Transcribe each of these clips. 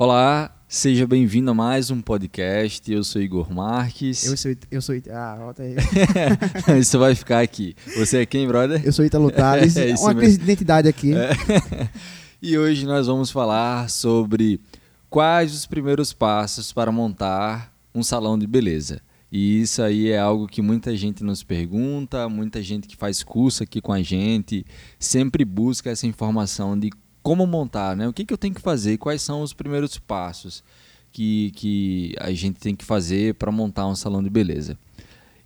Olá, seja bem-vindo a mais um podcast. Eu sou Igor Marques. Eu sou. Eu sou ah, volta aí. Isso vai ficar aqui. Você é quem, brother? Eu sou Italo Tales. É é uma mesmo. crise de identidade aqui. É. E hoje nós vamos falar sobre quais os primeiros passos para montar um salão de beleza. E isso aí é algo que muita gente nos pergunta, muita gente que faz curso aqui com a gente sempre busca essa informação de como montar, né? O que, que eu tenho que fazer, quais são os primeiros passos que, que a gente tem que fazer para montar um salão de beleza.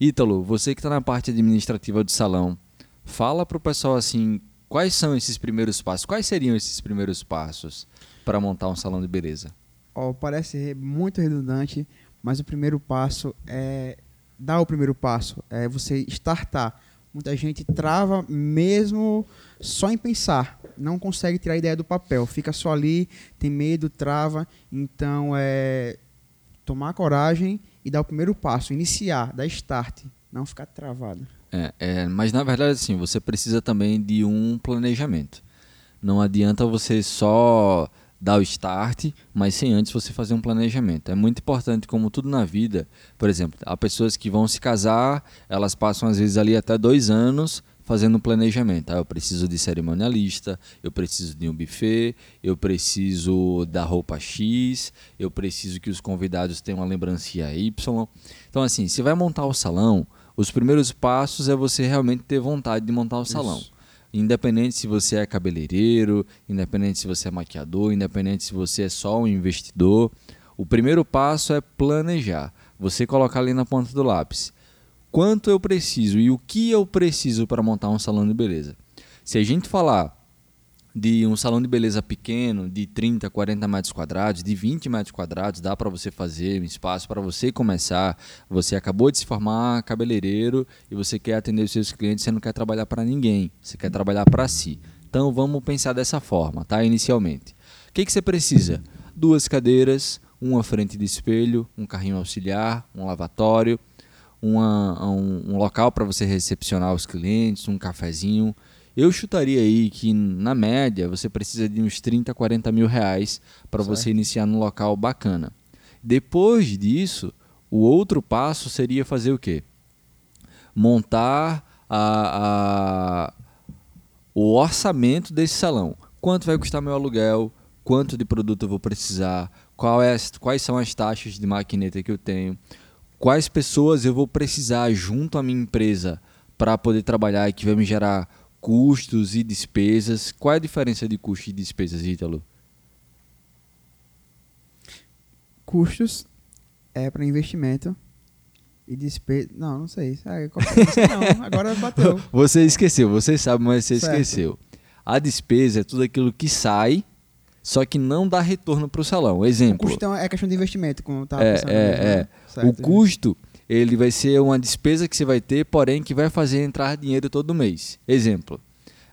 Ítalo, você que está na parte administrativa do salão, fala para o pessoal assim, quais são esses primeiros passos? Quais seriam esses primeiros passos para montar um salão de beleza? Ó, parece muito redundante, mas o primeiro passo é dar o primeiro passo, é você startar. Muita gente trava mesmo só em pensar, não consegue tirar a ideia do papel, fica só ali, tem medo, trava. Então é tomar coragem e dar o primeiro passo, iniciar, dar start, não ficar travado. É, é, mas na verdade, assim, você precisa também de um planejamento. Não adianta você só dar o start, mas sem antes você fazer um planejamento. É muito importante, como tudo na vida. Por exemplo, há pessoas que vão se casar, elas passam às vezes ali até dois anos fazendo um planejamento. Ah, eu preciso de cerimonialista, eu preciso de um buffet, eu preciso da roupa X, eu preciso que os convidados tenham uma lembrancinha Y. Então, assim, se vai montar o salão, os primeiros passos é você realmente ter vontade de montar o salão. Independente se você é cabeleireiro, independente se você é maquiador, independente se você é só um investidor, o primeiro passo é planejar. Você colocar ali na ponta do lápis quanto eu preciso e o que eu preciso para montar um salão de beleza. Se a gente falar de um salão de beleza pequeno, de 30, 40 metros quadrados, de 20 metros quadrados, dá para você fazer um espaço para você começar. Você acabou de se formar cabeleireiro e você quer atender os seus clientes, você não quer trabalhar para ninguém, você quer trabalhar para si. Então vamos pensar dessa forma, tá? Inicialmente. O que, que você precisa? Duas cadeiras, uma frente de espelho, um carrinho auxiliar, um lavatório, uma, um, um local para você recepcionar os clientes, um cafezinho. Eu chutaria aí que, na média, você precisa de uns 30, 40 mil reais para você iniciar num local bacana. Depois disso, o outro passo seria fazer o quê? Montar a, a, o orçamento desse salão. Quanto vai custar meu aluguel? Quanto de produto eu vou precisar? É, quais são as taxas de maquineta que eu tenho? Quais pessoas eu vou precisar junto à minha empresa para poder trabalhar e que vai me gerar custos e despesas? Qual é a diferença de custo e despesas, Ítalo? Custos é para investimento e despesa. Não, não sei. Ah, não, agora bateu. Você esqueceu, você sabe, mas você Certo. esqueceu. A despesa é tudo aquilo que sai, só que não dá retorno para o salão. O Exemplo. custo então, é questão de investimento, como eu tava É, pensando. é, mesmo, né? é. Certo. O custo, ele vai ser uma despesa que você vai ter, porém que vai fazer entrar dinheiro todo mês. Exemplo,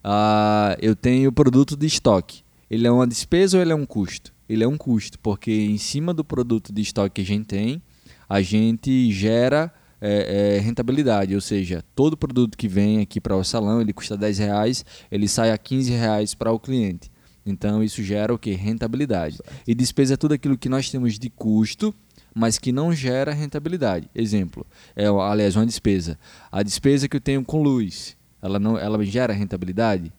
ah, eu tenho produto de estoque. Ele é uma despesa ou ele é um custo? Ele é um custo, porque em cima do produto de estoque que a gente tem, a gente gera é, é, rentabilidade, ou seja, todo produto que vem aqui para o salão, ele custa 10 reais, ele sai a 15 reais para o cliente. Então isso gera o que? Rentabilidade. E despesa é tudo aquilo que nós temos de custo, mas que não gera rentabilidade. Exemplo, é, aliás, uma despesa. A despesa que eu tenho com luz, ela não, ela gera rentabilidade?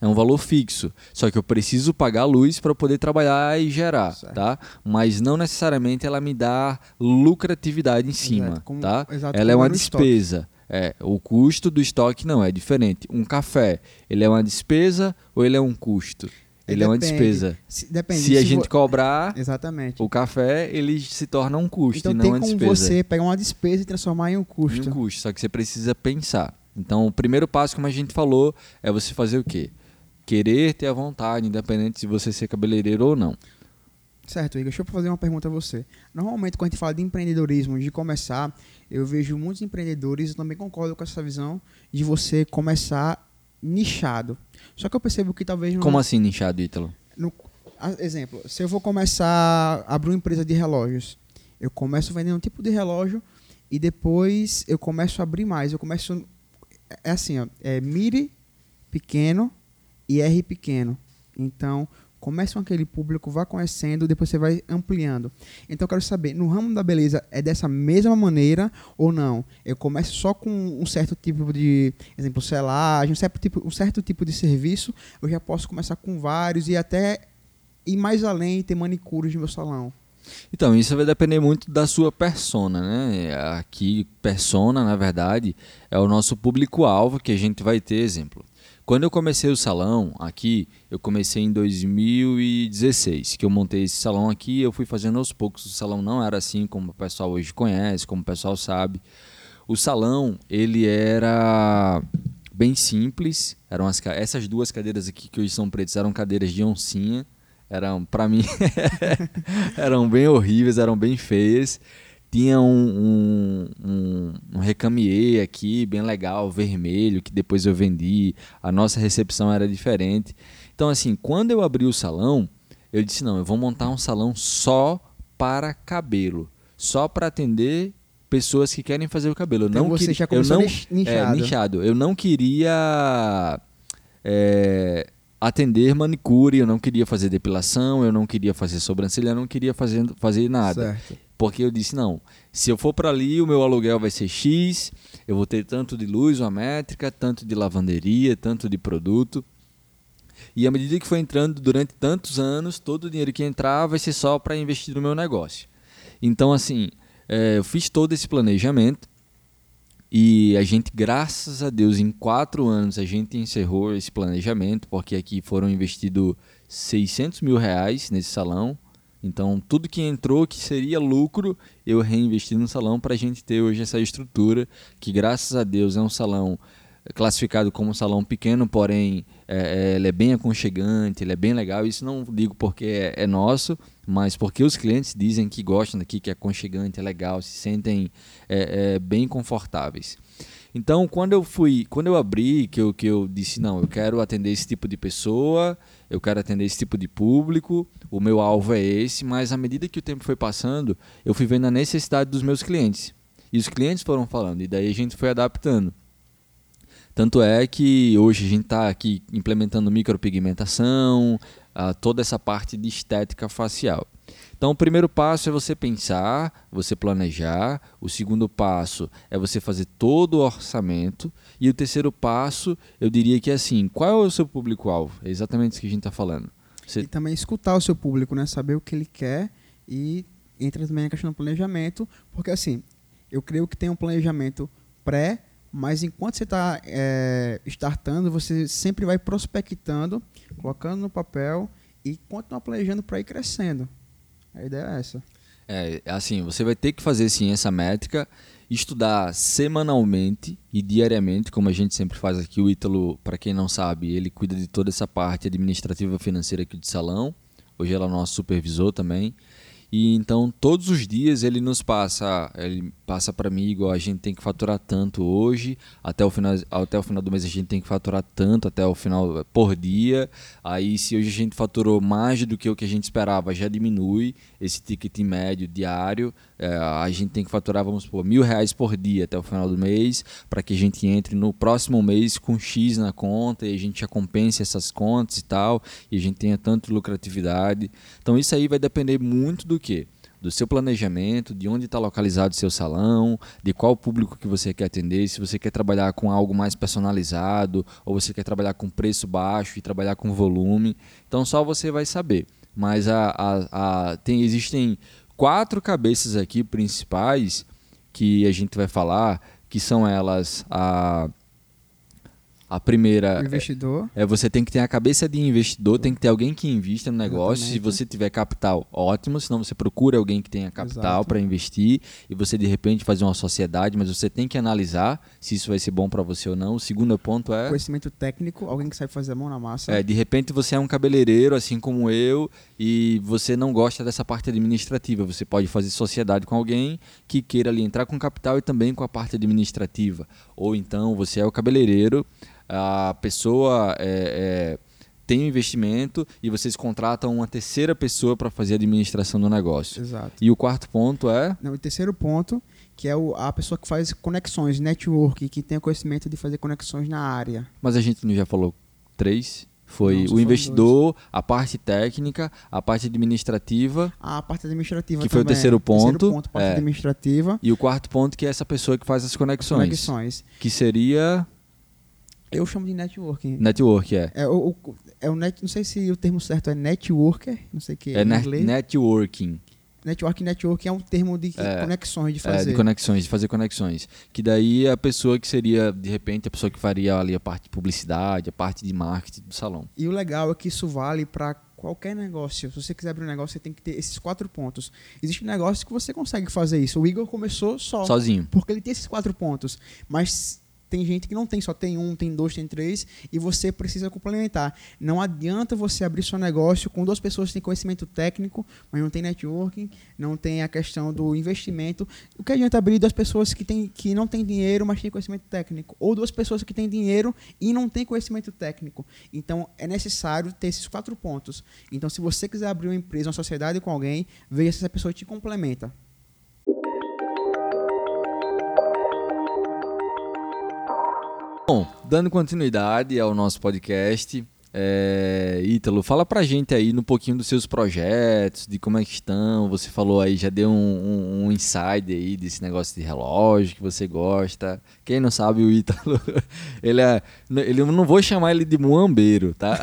É um valor fixo, só que eu preciso pagar a luz para poder trabalhar e gerar, Certo. tá? Mas não necessariamente ela me dá lucratividade em cima, Exato, como- tá? exato, ela é uma no estoque. despesa. É, o custo do estoque não é diferente. Um café, ele é uma despesa ou ele é um custo? Ele é uma Depende. despesa. Se, depende. Se a se gente vo- cobrar Exatamente. o café, ele se torna um custo Então e não tem uma como despesa. você pegar uma despesa e transformar em um Em custo. um custo, só que você precisa pensar. Então, o primeiro passo, como a gente falou, é você fazer o quê? Querer ter a vontade, independente de você ser cabeleireiro ou não. Certo, Igor. Deixa eu fazer uma pergunta a você. Normalmente, quando a gente fala de empreendedorismo, de começar, eu vejo muitos empreendedores, eu também concordo com essa visão, de você começar nichado. Só que eu percebo que talvez... não- Como assim, nichado, Ítalo? no- exemplo, se eu vou começar a abrir uma empresa de relógios, eu começo vendendo um tipo de relógio e depois eu começo a abrir mais. Eu começo. É assim, ó. É mire pequeno e R pequeno. Então, Comece com aquele público, vá conhecendo, depois você vai ampliando. Então eu quero saber, no ramo da beleza é dessa mesma maneira ou não? Eu começo só com um certo tipo de, exemplo, selagem, um certo tipo, um certo tipo de serviço, eu já posso começar com vários e até ir mais além e ter manicures no meu salão. Então, isso vai depender muito da sua persona, né? Aqui, persona, na verdade, é o nosso público-alvo que a gente vai ter, exemplo. Quando eu comecei o salão aqui, eu comecei em 2016, que eu montei esse salão aqui, eu fui fazendo aos poucos. O salão não era assim como o pessoal hoje conhece, como o pessoal sabe. O salão, ele era bem simples. Eram as, essas duas cadeiras aqui que hoje são pretas eram cadeiras de oncinha. Eram, para mim, eram bem horríveis, eram bem feias. Tinha um, um, um, um recamier aqui, bem legal, vermelho, que depois eu vendi. A nossa recepção era diferente. Então, assim, quando eu abri o salão, eu disse: não, eu vou montar um salão só para cabelo, só para atender pessoas que querem fazer o cabelo. Então não você que, já eu começou não, nichado. É, nichado. Eu não queria é, atender manicure, eu não queria fazer depilação, eu não queria fazer sobrancelha, eu não queria fazer, fazer nada. Certo. Porque eu disse, não, se eu for para ali, o meu aluguel vai ser X, eu vou ter tanto de luz, uma métrica, tanto de lavanderia, tanto de produto. E à medida que foi entrando durante tantos anos, todo o dinheiro que entrar vai ser só para investir no meu negócio. Então, assim, é, eu fiz todo esse planejamento e a gente, graças a Deus, em quatro anos a gente encerrou esse planejamento, porque aqui foram investidos 600 mil reais nesse salão. Então, tudo que entrou que seria lucro, eu reinvesti no salão para a gente ter hoje essa estrutura, que graças a Deus é um salão classificado como um salão pequeno, porém é, é, ele é bem aconchegante, ele é bem legal. Isso não digo porque é, é, nosso, mas porque os clientes dizem que gostam daqui, que é aconchegante, é legal, se sentem é, é, bem confortáveis. Então, quando eu fui, quando eu abri, que eu, que eu disse, não, eu quero atender esse tipo de pessoa, eu quero atender esse tipo de público, o meu alvo é esse, mas à medida que o tempo foi passando, eu fui vendo a necessidade dos meus clientes. E os clientes foram falando, e daí a gente foi adaptando. Tanto é que hoje a gente está aqui implementando micropigmentação, uh, toda essa parte de estética facial. Então, o primeiro passo é você pensar, você planejar. O segundo passo é você fazer todo o orçamento. E o terceiro passo, eu diria que é assim: qual é o seu público-alvo? É exatamente isso que a gente está falando. Você... E também escutar o seu público, né? Saber o que ele quer e entra também a questão do planejamento, porque assim, eu creio que tem um planejamento pré, mas enquanto você está é, startando, você sempre vai prospectando, colocando no papel e continuar planejando para ir crescendo. A ideia é essa. É, assim, você vai ter que fazer sim essa métrica, estudar semanalmente e diariamente, como a gente sempre faz aqui. O Ítalo, para quem não sabe, ele cuida de toda essa parte administrativa financeira aqui do salão. Hoje ela é nosso supervisor também. E então todos os dias ele nos passa, ele passa para mim igual a gente tem que faturar tanto hoje, até o final até o final do mês a gente tem que faturar tanto até o final por dia. Aí se hoje a gente faturou mais do que o que a gente esperava, já diminui esse ticket médio diário. É, a gente tem que faturar, vamos supor, mil reais por dia até o final do mês, para que a gente entre no próximo mês com X na conta e a gente já compense essas contas e tal, e a gente tenha tanto lucratividade. Então isso aí vai depender muito do que? do seu planejamento, de onde está localizado o seu salão, de qual público que você quer atender, se você quer trabalhar com algo mais personalizado ou você quer trabalhar com preço baixo e trabalhar com volume. Então só você vai saber. Mas a, a, a, tem, existem quatro cabeças aqui principais que a gente vai falar, que são elas a a primeira. O investidor. É, é, você tem que ter a cabeça de investidor, tem que ter alguém que invista no negócio. Exatamente. Se você tiver capital, ótimo. Senão você procura alguém que tenha capital para investir e você de repente fazer uma sociedade, mas você tem que analisar se isso vai ser bom para você ou não. O segundo ponto é. Conhecimento técnico, alguém que sabe fazer a mão na massa. É, de repente você é um cabeleireiro, assim como eu, e você não gosta dessa parte administrativa. Você pode fazer sociedade com alguém que queira ali entrar com capital e também com a parte administrativa. Ou então você é o cabeleireiro a pessoa é, é, tem um investimento e vocês contratam uma terceira pessoa para fazer a administração do negócio. Exato. E o quarto ponto é? Não, o terceiro ponto, que é o, a pessoa que faz conexões, network, que tem o conhecimento de fazer conexões na área. Mas a gente não já falou três? Foi Não, o investidor, a parte técnica, a parte administrativa A parte administrativa Que foi o também. terceiro ponto, Terceiro ponto, parte é. administrativa. e o quarto ponto que é essa pessoa que faz as conexões, Conexões. que seria Eu chamo de networking. network, é. É o, o- é o net, não sei se o termo certo é networker, não sei o que É em net- inglês. networking, Networking, networking é um termo de É, conexões, de é, fazer. de conexões, de fazer conexões. Que daí é a pessoa que seria, de repente, a pessoa que faria ali a parte de publicidade, a parte de marketing do salão. E o legal é que isso vale para qualquer negócio. Se você quiser abrir um negócio, você tem que ter esses quatro pontos. Existe um negócio que você consegue fazer isso. O Igor começou só, Sozinho. porque ele tem esses quatro pontos. Mas tem gente que não tem, só tem um, tem dois, tem três, e você precisa complementar. Não adianta você abrir seu negócio com duas pessoas que têm conhecimento técnico, mas não tem networking, não tem a questão do investimento. O que adianta abrir duas pessoas que, tem, que não têm dinheiro, mas têm conhecimento técnico? Ou duas pessoas que têm dinheiro e não têm conhecimento técnico? Então, é necessário ter esses quatro pontos. Então, se você quiser abrir uma empresa, uma sociedade com alguém, veja se essa pessoa te complementa. Bom, dando continuidade ao nosso podcast, é, Ítalo, fala pra gente aí um pouquinho dos seus projetos, de como é que estão. Você falou aí, já deu um, um, um insight aí desse negócio de relógio que você gosta. Quem não sabe, o Ítalo, ele é. Ele, eu não vou chamar ele de muambeiro, tá?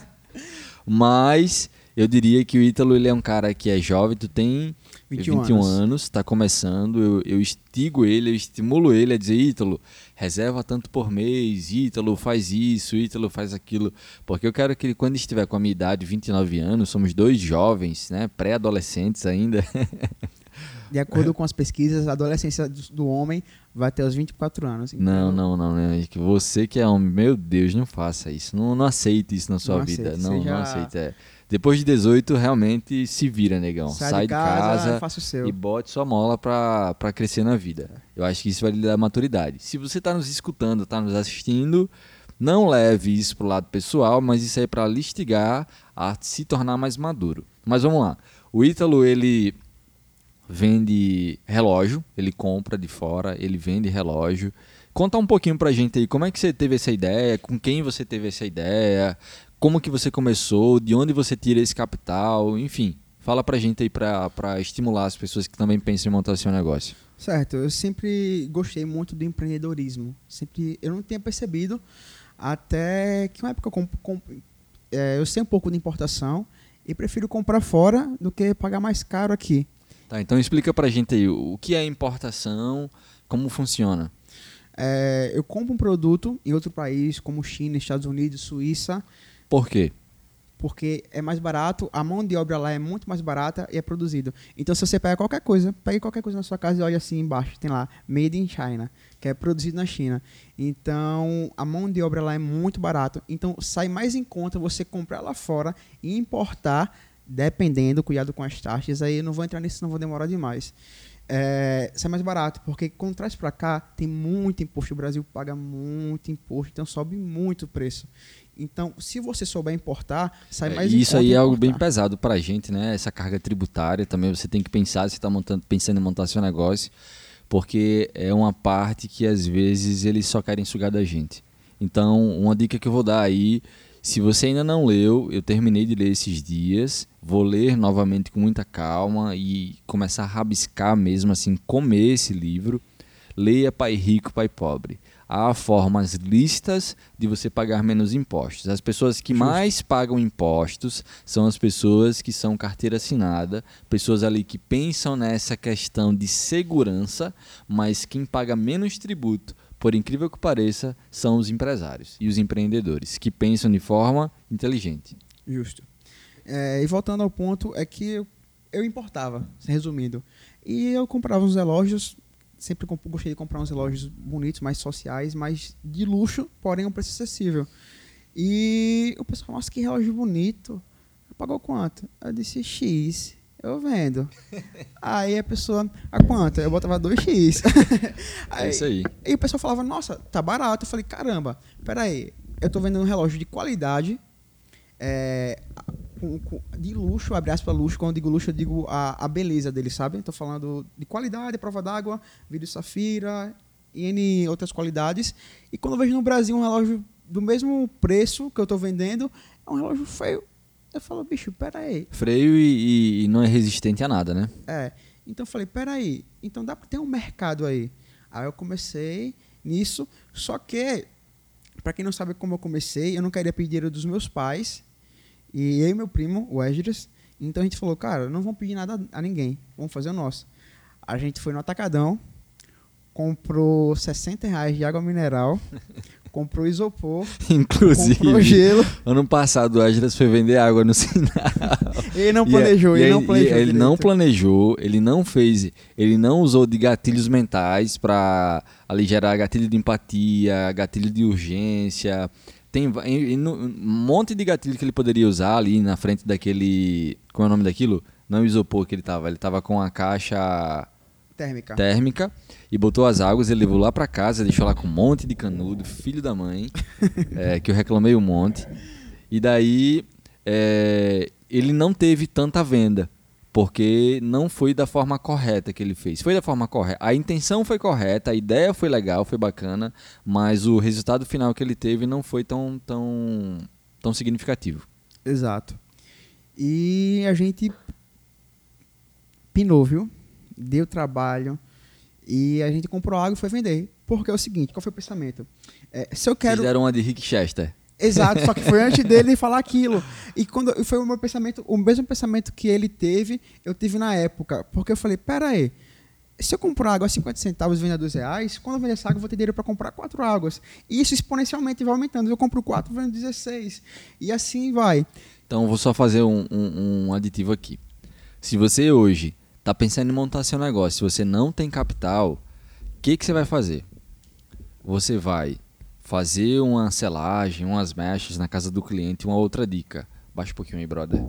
Mas eu diria que o Ítalo ele é um cara que é jovem, tu tem 21, 21 anos. está começando, eu, eu instigo ele, eu estimulo ele a dizer, Ítalo, reserva tanto por mês, Ítalo, faz isso, Ítalo, faz aquilo, porque eu quero que ele, quando estiver com a minha idade, 29 anos, somos dois jovens, né, pré-adolescentes ainda, De acordo com as pesquisas, a adolescência do, homem vai até os 24 anos. Então, não, não, não, né, que você que é homem, meu Deus, não faça isso, não, não aceite isso na sua Não vida, aceite, não, seja- não aceite, é. Depois de 18, realmente se vira, negão, Sai, sai, de casa, faça o seu. e bote sua mola pra pra crescer na vida. Eu acho que isso vai lhe dar maturidade. Se você tá nos escutando, tá nos assistindo, não leve isso pro lado pessoal, mas isso aí é pra lhe instigar a se tornar mais maduro. Mas vamos lá. O Ítalo, ele vende relógio, ele compra de fora, ele vende relógio. Conta um pouquinho pra gente aí, como é que você teve essa ideia, com quem você teve essa ideia, como que você começou, de onde você tira esse capital, enfim. Fala pra gente aí pra, pra estimular as pessoas que também pensam em montar seu negócio. Certo, eu sempre gostei muito do empreendedorismo. Sempre, eu não tinha percebido até que uma época eu, comp, comp, é, eu sei um pouco de importação e prefiro comprar fora do que pagar mais caro aqui. Tá, então explica pra gente aí o que é importação, como funciona. É, eu compro um produto em outro país, como China, Estados Unidos, Suíça, Por quê? porque é mais barato, a mão de obra lá é muito mais barata e é produzido. Então, se você pega qualquer coisa, pegue qualquer coisa na sua casa e olha assim embaixo, tem lá, Made in China, que é produzido na China. Então, a mão de obra lá é muito barato. Então, sai mais em conta você comprar lá fora e importar, dependendo, cuidado com as taxas. Aí eu não vou entrar nisso, não vou demorar demais. É, sai mais barato, porque quando traz para cá, tem muito imposto. O Brasil paga muito imposto, então sobe muito o preço. Então, se você souber importar, sai É, mais em isso aí é algo bem importar. pesado pra gente, né? Essa carga tributária também você tem que pensar se está pensando em montar seu negócio, porque é uma parte que às vezes eles só querem sugar da gente. Então, uma dica que eu vou dar aí, se você ainda não leu, eu terminei de ler esses dias, vou ler novamente com muita calma e começar a rabiscar mesmo assim, comer esse livro. Leia Pai Rico, Pai Pobre. Há formas listas de você pagar menos impostos. As pessoas que Justo. mais pagam impostos são as pessoas que são carteira assinada, pessoas ali que pensam nessa questão de segurança, mas quem paga menos tributo, por incrível que pareça, são os empresários e os empreendedores, que pensam de forma inteligente. Justo. É, e voltando ao ponto, é que eu, eu importava, resumindo. E eu comprava uns relógios, sempre gostei de comprar uns relógios bonitos, mais sociais, mais de luxo, porém um preço acessível. E o pessoal, nossa, que relógio bonito. Pagou quanto? Eu disse X. Eu vendo. Aí a pessoa, a quanto? Eu botava 2x. É isso aí. E o pessoal falava, nossa, tá barato. Eu falei, caramba, peraí, eu tô vendendo um relógio de qualidade, é, com- com- de luxo, abre aspas, luxo. Quando eu digo luxo, eu digo a, a beleza dele, sabe? Tô falando de qualidade, prova d'água, vidro safira, e N outras qualidades. E quando eu vejo no Brasil um relógio do mesmo preço que eu tô vendendo, é um relógio feio. Eu falo, bicho, peraí. Freio e, e não é resistente a nada, né? É. Então eu falei, peraí, então dá para ter um mercado aí. Aí eu comecei nisso, só que, para quem não sabe como eu comecei, eu não queria pedir dinheiro dos meus pais, e eu e meu primo, o Esdras, então a gente falou, cara, não vamos pedir nada a ninguém, vamos fazer o nosso. A gente foi no Atacadão, comprou 60 reais de água mineral, comprou isopor, Inclusive, comprou gelo. ano passado o Esdras foi vender água no sinal. Ele não E planejou, é- e ele é- não e planejou. Ele não direito. planejou, ele não fez, ele não usou de gatilhos mentais para ali gerar gatilho de empatia, gatilho de urgência. Tem e- e um monte de gatilho que ele poderia usar ali na frente daquele. Como é o nome daquilo? Não é o isopor que ele tava, ele tava com a caixa Térmica. térmica e botou as águas, ele levou lá pra casa, deixou lá com um monte de canudo, filho da mãe, é, que eu reclamei um monte. E daí é, ele não teve tanta venda, porque não foi da forma correta que ele fez. Foi da forma correta. A intenção foi correta, a ideia foi legal, foi bacana, mas o resultado final que ele teve não foi tão, tão, tão significativo. Exato. E a gente pinou, viu? Deu trabalho. E a gente comprou água e foi vender. Porque é o seguinte, qual foi o pensamento? É, se eu quero. Fizeram uma de Rick Chester. Exato, só que foi antes dele falar aquilo. E quando foi o meu pensamento, o mesmo pensamento que ele teve, eu tive na época. Porque eu falei, pera aí, se eu comprar água a 50 centavos e vender a 2 reais, quando eu vender essa água, eu vou ter dinheiro para comprar quatro águas. E isso exponencialmente vai aumentando. Eu compro quatro, vendo 16. E assim vai. Então vou só fazer um, um- um aditivo aqui. Se você hoje está pensando em montar seu negócio, se você não tem capital, o que, que você vai fazer? Você vai fazer uma selagem, umas mechas na casa do cliente. Uma outra dica. Baixa um pouquinho aí, brother.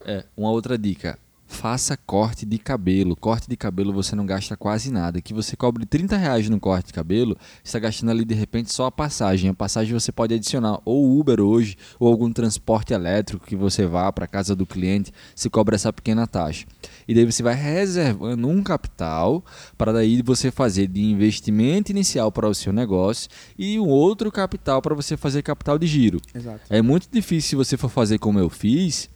É, uma outra dica. Faça corte de cabelo. Corte de cabelo você não gasta quase nada. Que você cobre 30 reais no corte de cabelo, você está gastando ali de repente só a passagem. A passagem você pode adicionar ou Uber hoje, ou algum transporte elétrico que você vá para casa do cliente, se cobra essa pequena taxa. E daí você vai reservando um capital para daí você fazer de investimento inicial para o seu negócio e um outro capital para você fazer capital de giro. Exato. É muito difícil se você for fazer como eu fiz,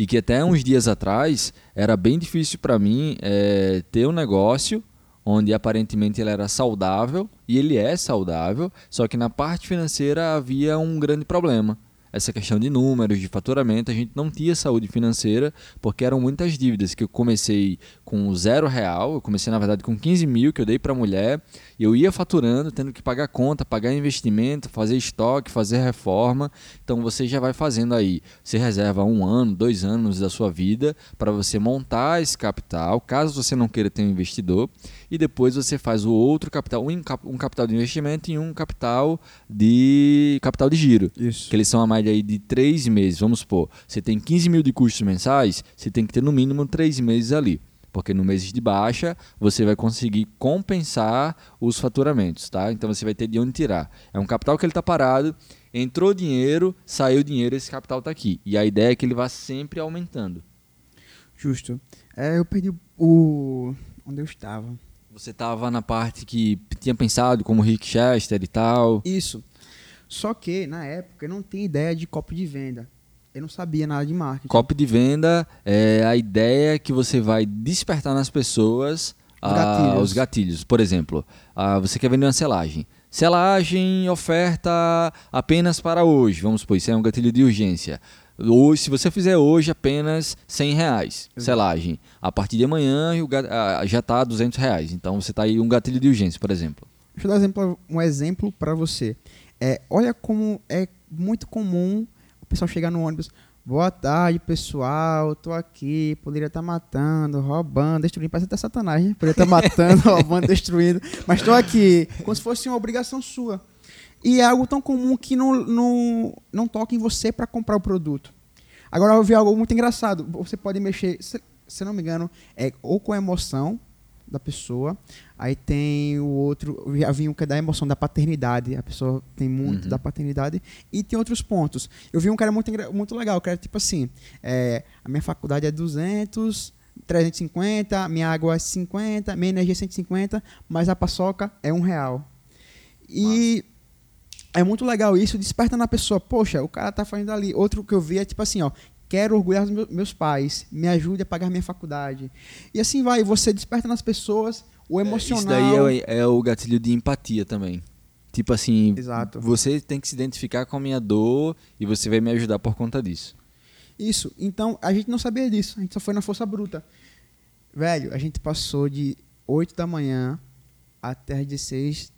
e que até uns dias atrás era bem difícil para mim é, ter um negócio onde aparentemente ele era saudável, e ele é saudável, só que na parte financeira havia um grande problema. Essa questão de números, de faturamento, a gente não tinha saúde financeira porque eram muitas dívidas. Que eu comecei com zero real, eu comecei na verdade com 15 mil que eu dei para a mulher, eu ia faturando, tendo que pagar conta, pagar investimento, fazer estoque, fazer reforma. Então você já vai fazendo aí. Você reserva um ano, dois anos da sua vida para você montar esse capital, caso você não queira ter um investidor, e depois você faz o outro capital, um cap- um capital de investimento e um capital de capital de giro Isso. que eles são a média aí de três meses. Vamos supor, você tem 15 mil de custos mensais, você tem que ter no mínimo três meses ali. Porque no meses de baixa você vai conseguir compensar os faturamentos, tá? Então você vai ter de onde tirar. É um capital que ele está parado, entrou dinheiro, saiu dinheiro, esse capital está aqui. E a ideia é que ele vá sempre aumentando. Justo. É, eu perdi o. onde eu estava. Você estava na parte que tinha pensado como Rick Chester e tal. Isso. Só que, na época, eu não tinha ideia de copy de venda. Eu não sabia nada de marketing. Copy de venda é a ideia que você vai despertar nas pessoas Os ah, gatilhos. os gatilhos. Por exemplo, ah, você quer vender uma selagem. Selagem oferta apenas para hoje. Vamos supor, isso é um gatilho de urgência. Hoje, se você fizer hoje apenas 100 reais, Exato. selagem. A partir de amanhã ah, já está 200 reais. Então você está aí um gatilho de urgência, por exemplo. Deixa eu dar um exemplo, para você. É, olha como é muito comum pessoal chegar no ônibus. Boa tarde, pessoal. Tô aqui. Poderia estar matando, roubando, destruindo. Parece até satanás, né? Poderia estar matando, roubando, destruindo. Mas tô aqui. Como se fosse uma obrigação sua. E é algo tão comum que não, não, não toca em você para comprar o produto. Agora eu vi algo muito engraçado. Você pode mexer, se, se não me engano, é ou com emoção da pessoa. Aí tem o outro, vi um que é da emoção da paternidade. A pessoa tem muito Uhum. da paternidade. E tem outros pontos. Eu vi um cara muito, muito legal, que era tipo assim: é, a minha faculdade é 200. 350, minha água é 50, minha energia é 150, mas a paçoca é um real. E é muito legal isso, desperta na pessoa, poxa, o cara tá fazendo ali. Outro que eu vi é tipo assim, ó, quero orgulhar os meus pais, me ajude a pagar minha faculdade. E assim vai, você desperta nas pessoas o emocional. Isso daí é, é o gatilho de empatia também. Tipo assim, Exato. você tem que se identificar com a minha dor e você vai me ajudar por conta disso. Isso. Então, a gente não sabia disso. A gente só foi na força bruta. Velho, a gente passou de 8 da manhã até as 16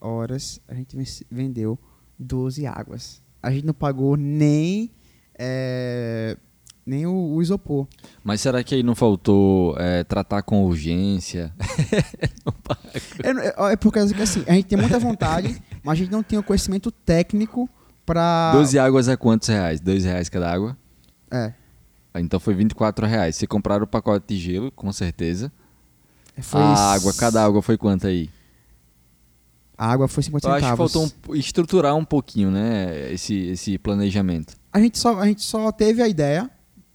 horas. A gente vendeu 12 águas. A gente não pagou nem, é, nem o, o, isopor. Mas será que aí não faltou é, tratar com urgência? é, é porque assim, a gente tem muita vontade, mas a gente não tem o conhecimento técnico para. 12 águas é quantos reais? 2 reais cada água? É. Então foi 24 reais. Você compraram o pacote de gelo, com certeza. Foi a água, cada água foi quanto aí? A água foi 50 Eu centavos. acho que faltou um, estruturar um pouquinho, né, esse, esse planejamento. A gente, só, a gente só teve a ideia,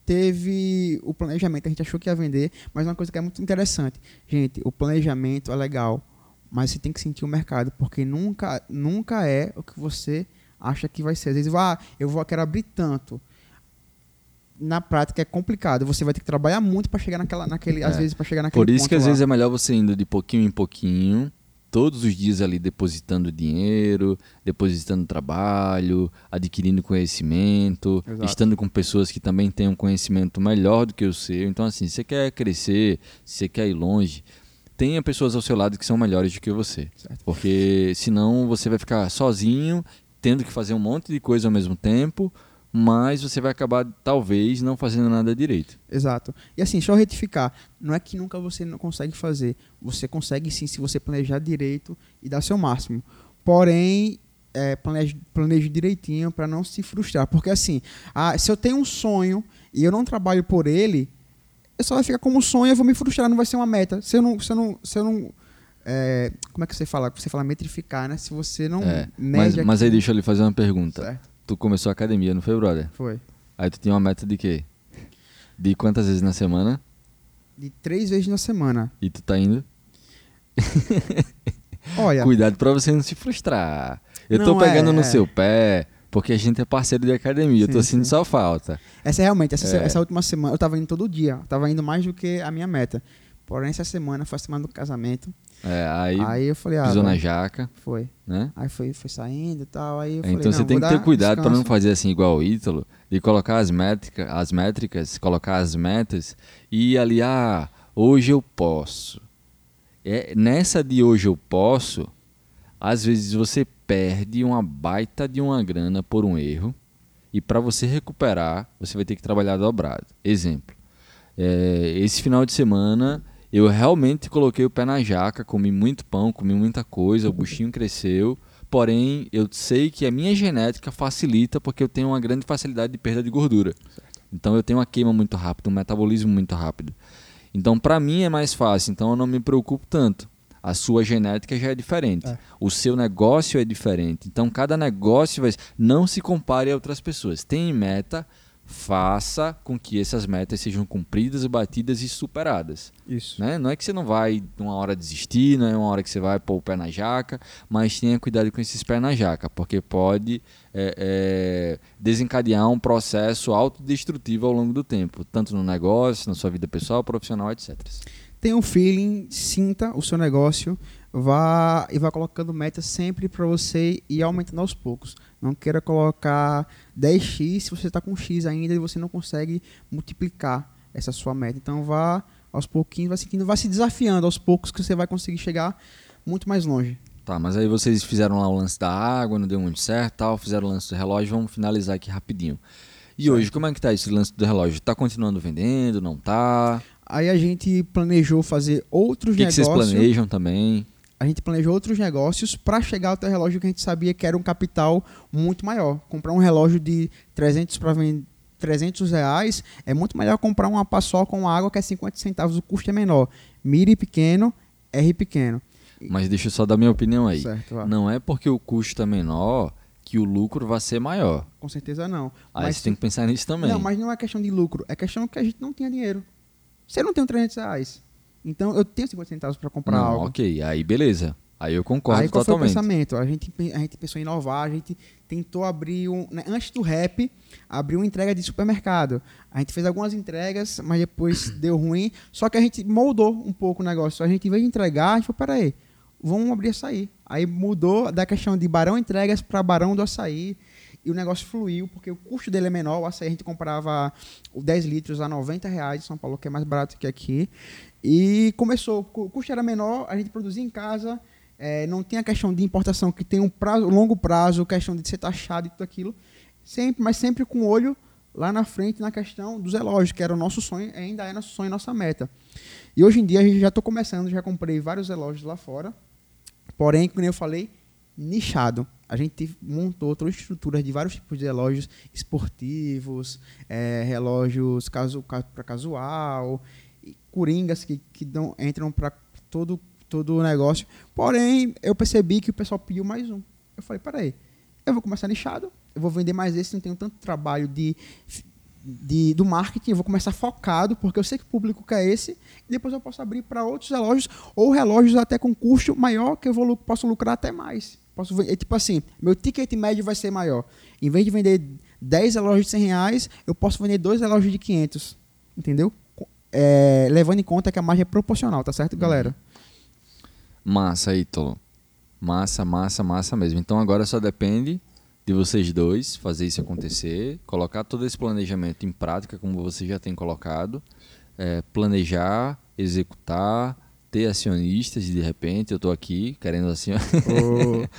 teve o planejamento, a gente achou que ia vender, mas uma coisa que é muito interessante. Gente, o planejamento é legal, mas você tem que sentir o mercado, porque nunca, nunca é o que você acha que vai ser. Às vezes, ah, eu vou quero abrir tanto na prática é complicado. Você vai ter que trabalhar muito para chegar naquela, naquele, é. às vezes para chegar naquele Por isso que às lá. vezes é melhor você indo de pouquinho em pouquinho, todos os dias ali depositando dinheiro, depositando trabalho, adquirindo conhecimento, Exato. estando com pessoas que também têm um conhecimento melhor do que o seu. Então assim, você quer crescer, você quer ir longe, tenha pessoas ao seu lado que são melhores do que você. Certo. Porque senão você vai ficar sozinho, tendo que fazer um monte de coisa ao mesmo tempo mas você vai acabar talvez não fazendo nada direito. Exato. E assim, só retificar, não é que nunca você não consegue fazer, você consegue sim se você planejar direito e dar seu máximo. Porém, é, planeje, planeje direitinho para não se frustrar, porque assim, ah, se eu tenho um sonho e eu não trabalho por ele, eu só vai ficar como um sonho, eu vou me frustrar, não vai ser uma meta. Se eu não, se eu não, se eu não é, como é que você fala? Você fala metrificar, né? Se você não é, mas, mas aí deixa eu lhe fazer uma pergunta. Certo tu começou a academia, não foi, brother? Foi. Aí tu tinha uma meta de quê? De quantas vezes na semana? De três vezes na semana. E tu tá indo? Olha. Cuidado pra você não se frustrar. Eu não, tô pegando é, no é. seu pé, porque a gente é parceiro de academia. Sim, eu tô sentindo só falta. Essa é realmente, essa, é. essa última semana, eu tava indo todo dia. Tava indo mais do que a minha meta. Porém, essa semana foi a semana do casamento. É, aí, aí eu falei, ah, pisou na jaca. Foi. Né? Aí foi, foi saindo e tal. Aí eu então falei, você tem que ter cuidado para não fazer assim igual o Ítalo, de colocar as métricas, as métricas, colocar as metas e ali, ah, hoje eu posso. É, nessa de hoje eu posso, às vezes você perde uma baita de uma grana por um erro e para você recuperar, você vai ter que trabalhar dobrado. Exemplo, é, esse final de semana eu realmente coloquei o pé na jaca, comi muito pão, comi muita coisa, o buchinho cresceu. Porém, eu sei que a minha genética facilita porque eu tenho uma grande facilidade de perda de gordura. Então, eu tenho uma queima muito rápida, um metabolismo muito rápido. Então, para mim é mais fácil. Então, eu não me preocupo tanto. A sua genética já é diferente. É. O seu negócio é diferente. Então, cada negócio vai. Não se compare a outras pessoas. Tem meta, faça com que essas metas sejam cumpridas, batidas e superadas. Isso. Né? Não é que você não vai uma hora desistir, não é uma hora que você vai pôr o pé na jaca, mas tenha cuidado com esses pés na jaca, porque pode é, é, desencadear um processo autodestrutivo ao longo do tempo, tanto no negócio, na sua vida pessoal, profissional, etc. Tenha um feeling, sinta o seu negócio, vá e vá colocando metas sempre para você ir aumentando aos poucos. Não queira colocar 10x se você está com x ainda e você não consegue multiplicar essa sua meta. Então vá aos pouquinhos, vá seguindo, vá se desafiando aos poucos que você vai conseguir chegar muito mais longe. Tá, mas aí vocês fizeram lá o lance da água, não deu muito certo, tal, fizeram o lance do relógio, vamos finalizar aqui rapidinho. E certo. hoje, como é que tá esse lance do relógio? Tá continuando vendendo, não tá? Aí a gente planejou fazer outros que negócios. O que vocês planejam também? A gente planejou outros negócios para chegar ao teu relógio que a gente sabia que era um capital muito maior. Comprar um relógio de 300 para 300 reais é muito melhor comprar uma paçoca com água que é 50 centavos, o custo é menor. Mire pequeno, R pequeno. Mas deixa eu só dar minha opinião aí. Certo, não é porque o custo é menor que o lucro vai ser maior. Com certeza não. Aí mas você tem que pensar nisso também. Não, mas não é questão de lucro, é questão que a gente não tinha dinheiro. Você não tem 300 reais. Então eu tenho 50 centavos para comprar não, algo. Ok, aí beleza. Aí eu concordo Aí qual foi o totalmente. pensamento? A gente, a gente pensou em inovar, a gente tentou abrir um. né, antes do rap, abrir uma entrega de supermercado. A gente fez algumas entregas, mas depois deu ruim. Só que a gente moldou um pouco o negócio. A gente, em vez de entregar, a gente falou, peraí, vamos abrir açaí. Aí mudou da questão de Barão Entregas para Barão do Açaí. E o negócio fluiu, porque o custo dele é menor. O açaí a gente comprava o 10 litros a 90 reais em São Paulo, que é mais barato que aqui. E começou, o custo era menor, a gente produzia em casa, é, não tem a questão de importação que tem um prazo, longo prazo, questão de ser taxado e tudo aquilo. Sempre, mas sempre com o olho lá na frente na questão dos relógios, que era o nosso sonho, ainda é nosso sonho, nossa meta. E hoje em dia a gente já estou começando, já comprei vários relógios lá fora. Porém, como eu falei, nichado. A gente montou toda a estrutura de vários tipos de relógios esportivos, é, relógios casu, para casual, coringas que, que dão, entram para todo todo o negócio. Porém, eu percebi que o pessoal pediu mais um. Eu falei, peraí, eu vou começar nichado, eu vou vender mais esse, não tenho tanto trabalho de, de, do marketing, eu vou começar focado, porque eu sei que o público quer esse, e depois eu posso abrir para outros relógios, ou relógios até com custo maior, que eu vou, posso lucrar até mais. Posso vender, tipo assim, meu ticket médio vai ser maior. Em vez de vender 10 relógios de 100 reais, eu posso vender dois relógios de 500. Entendeu? É, levando em conta que a margem é proporcional, tá certo, galera? Massa, Ítalo. Massa, massa, massa mesmo. Então agora só depende de vocês dois fazer isso acontecer, colocar todo esse planejamento em prática, como você já tem colocado, é, planejar, executar, ter acionistas de repente. Eu estou aqui querendo assim Ô,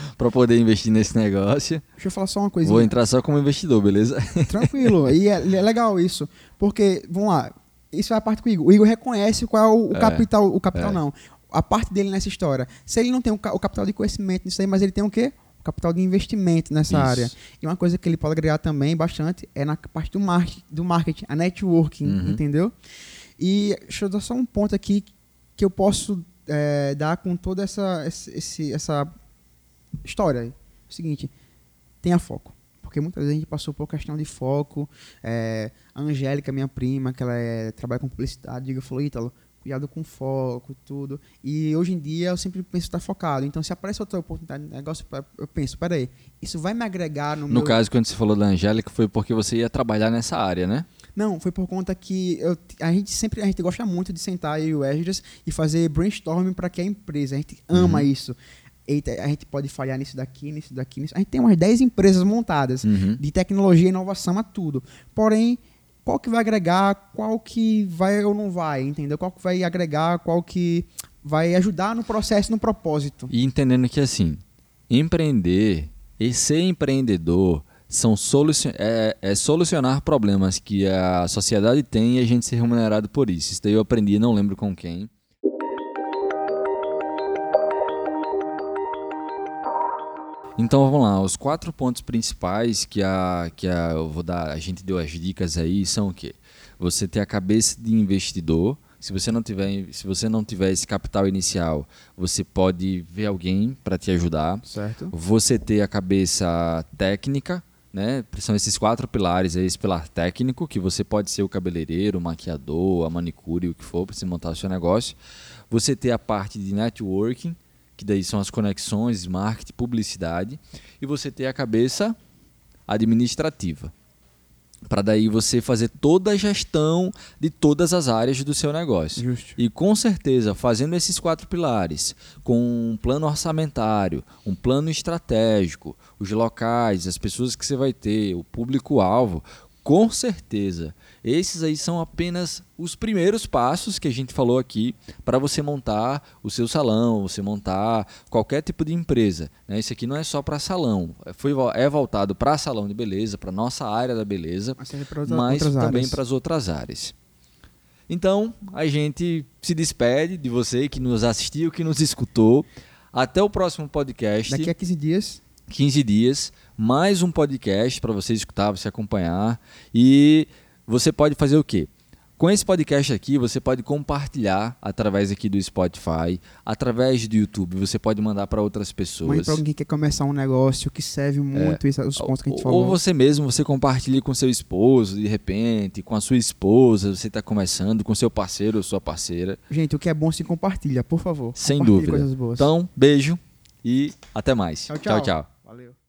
para poder investir nesse negócio. deixa eu falar só uma coisinha. Vou entrar só como investidor, beleza? Tranquilo. E é, é legal isso. Porque, vamos lá, isso é a parte que o Igor. O Igor reconhece qual é o, o É, capital. O capital é. não. A parte dele nessa história. Se ele não tem o, o capital de conhecimento nisso aí, mas ele tem o quê? O capital de investimento nessa Isso. área. E uma coisa que ele pode agregar também bastante é na parte do marketing, do marketing a networking, Uhum. entendeu? E deixa eu dar só um ponto aqui que eu posso é, dar com toda essa, esse- essa história. É o seguinte, tenha foco. Porque muitas vezes a gente passou por questão de foco. É, a Angélica, minha prima, que ela é, trabalha com publicidade, diga, falou, Ítalo, cuidado com foco, tudo. E hoje em dia eu sempre penso estar focado. Então, se aparece outra oportunidade de negócio, eu penso, peraí, isso vai me agregar no, No meu... caso, quando você falou da Angélica, foi porque você ia trabalhar nessa área, né? Não, foi por conta que eu- a gente sempre a gente gosta muito de sentar eu e o Esdras e fazer brainstorming para que a empresa. A gente ama Uhum. isso. Eita, a gente pode falhar nisso daqui, nisso daqui, nisso. A gente tem umas 10 empresas montadas Uhum. de tecnologia, inovação a tudo. Porém, qual que vai agregar, qual que vai ou não vai, entendeu? Qual que vai agregar, qual que vai ajudar no processo, no propósito. E entendendo que assim, empreender e ser empreendedor são solucion é, é solucionar problemas que a sociedade tem e a gente ser remunerado por isso. Isso daí eu aprendi, não lembro com quem. Então vamos lá, os quatro pontos principais que a que a eu vou dar, a gente deu as dicas aí são o quê? Você ter a cabeça de investidor. Se você não tiver, se você não tiver esse capital inicial, você pode ver alguém para te ajudar. Certo? Você ter a cabeça técnica, né? São esses quatro pilares, esse pilar técnico, que você pode ser o cabeleireiro, o maquiador, a manicure, o que for, para você montar o seu negócio. Você ter a parte de networking, que daí são as conexões, marketing, publicidade. E você ter a cabeça administrativa. Para daí você fazer toda a gestão de todas as áreas do seu negócio. Justo. E com certeza, fazendo esses quatro pilares, com um plano orçamentário, um plano estratégico, os locais, as pessoas que você vai ter, o público-alvo, com certeza, esses aí são apenas os primeiros passos que a gente falou aqui para você montar o seu salão, você montar qualquer tipo de empresa. Né? Isso aqui não é só para salão, é, foi, é voltado para salão de beleza, para nossa área da beleza, Mas outra- mas também para as outras áreas. Então, a gente se despede de você que nos assistiu, que nos escutou. Até o próximo podcast. Daqui a 15 dias 15 dias, mais um podcast para você escutar, você acompanhar. E você pode fazer o quê? Com esse podcast aqui, você pode compartilhar através aqui do Spotify, através do YouTube, você pode mandar para outras pessoas. para alguém que quer começar um negócio que serve muito isso, os pontos que a gente Ou falou. você mesmo, você compartilha com seu esposo, de repente, com a sua esposa, você está começando, com seu parceiro ou sua parceira. Gente, o que é bom se compartilha, por favor. Sem dúvida. Então, beijo e até mais. Tchau, tchau. tchau. tchau.